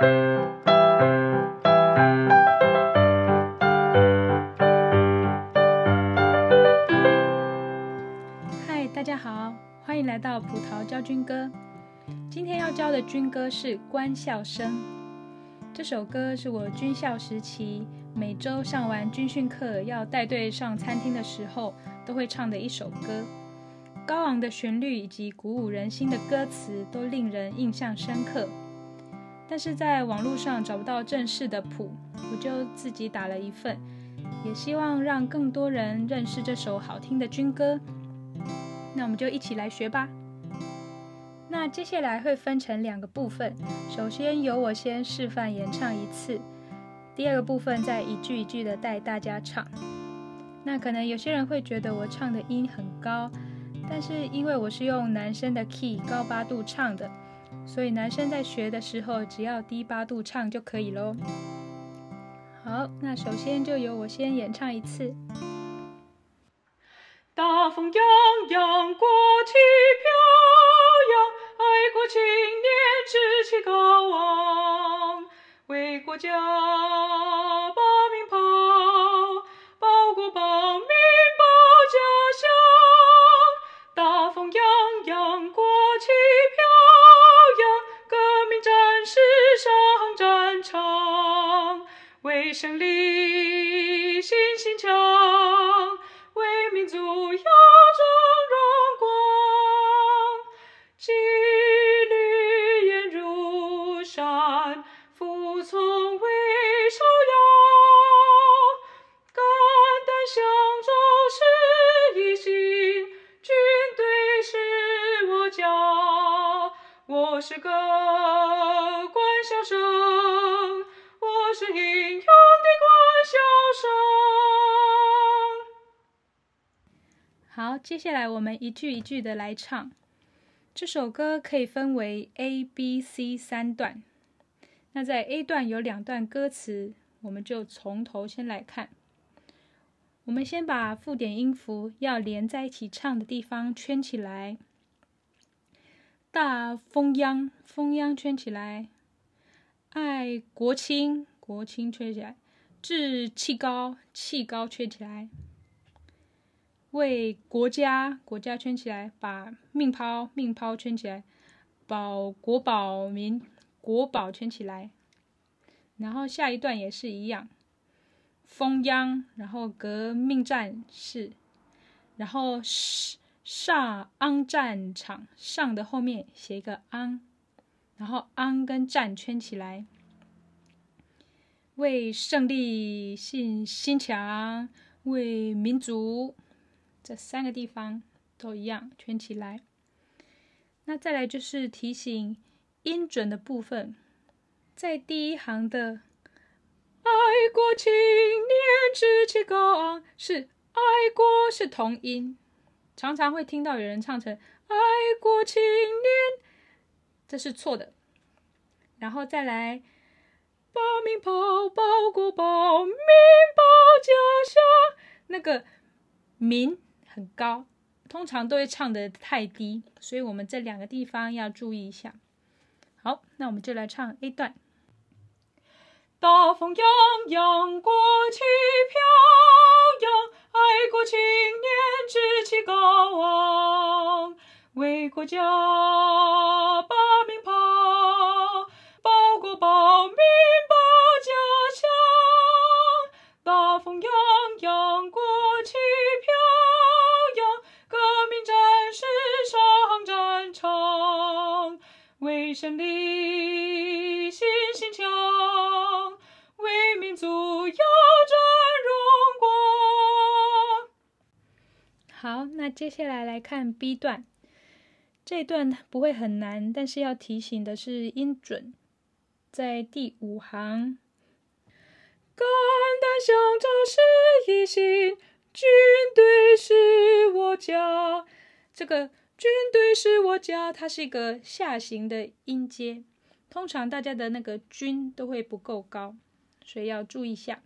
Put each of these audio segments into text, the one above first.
嗨，大家好，欢迎来到葡萄教军歌。今天要教的军歌是《官校生》。这首歌是我军校时期每周上完军训课要带队上餐厅的时候都会唱的一首歌。高昂的旋律以及鼓舞人心的歌词都令人印象深刻。但是在网络上找不到正式的谱，我就自己打了一份，也希望让更多人认识这首好听的军歌。那我们就一起来学吧。那接下来会分成两个部分，首先由我先示范演唱一次，第二个部分再一句一句的带大家唱。那可能有些人会觉得我唱的音很高，但是因为我是用男生的 key 高八度唱的，所以男生在学的时候只要低八度唱就可以喽。好，那首先就由我先演唱一次。大风扬扬，国旗飘扬。爱国青年志气高昂，为国家是个官校声，我是英勇的官校声。好，接下来我们一句一句的来唱。这首歌可以分为 A、B、C 三段。那在 A 段有两段歌词，我们就从头先来看。我们先把附点音符要连在一起唱的地方圈起来。大风扬，风扬圈起来；爱国青，国青圈起来；志气高，气高圈起来；为国家，国家圈起来；把命抛，命抛圈起来；保国保民，国保圈起来。然后下一段也是一样，风扬，然后革命战士，然后是。上昂战场，上的后面写一个昂，然后昂跟战圈起来，为胜利信心强，为民族，这三个地方都一样圈起来。那再来就是提醒音准的部分，在第一行的爱国青年志气高昂，是爱国是同音。常常会听到有人唱成“爱国青年”，这是错的。然后再来“把命抛，保国保民保家乡”，那个“民”很高，通常都会唱的太低，所以我们这两个地方要注意一下。好，那我们就来唱 A 段。大风扬扬，国旗飘扬，爱国青年高昂，为国家把命抛，保国保民保家乡。大风扬，扬，国旗飘扬，革命战士上战场，为胜利接下来来看 B 段，这段不会很难，但是要提醒的是音准，在第五行。肝胆相照是一心，军队是我家。这个军队是我家，它是一个下行的音阶，通常大家的那个军都会不够高。所以要注意一下。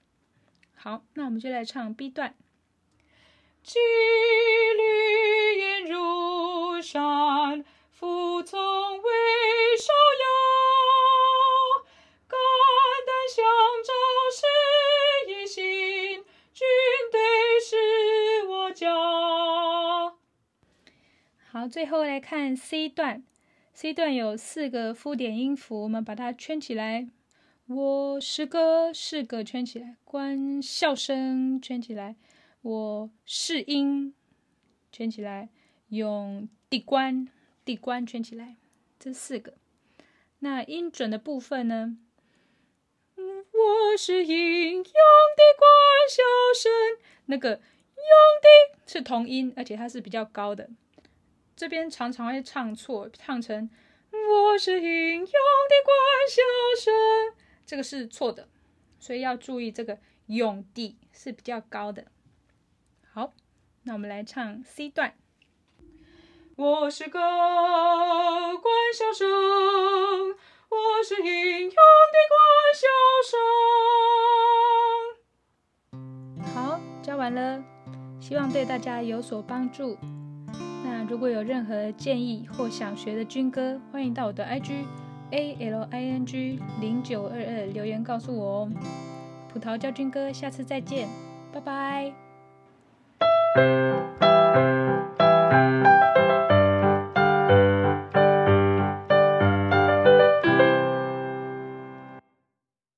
好，那我们就来唱 B 段。几缕烟入山，服从为首要，肝胆相照是一心，军队是我家。好，最后来看 C 段，C 段有四个附点音符，我们把它圈起来。我是个是个圈起来，关笑声圈起来。我是音圈起来，用地关地关圈起来，这四个。那音准的部分呢？我是音用的观笑声，那个用的是同音，而且它是比较高的。这边常常会唱错，唱成我是音用的观笑声，这个是错的，所以要注意这个用的是比较高的。好，那我们来唱 C 段。我是个观笑声，我是音用的观笑声。好，教完了，希望对大家有所帮助。那如果有任何建议或想学的军歌，欢迎到我的 IG A L I N G 零九二二留言告诉我哦。葡萄教军歌，下次再见，拜拜。Música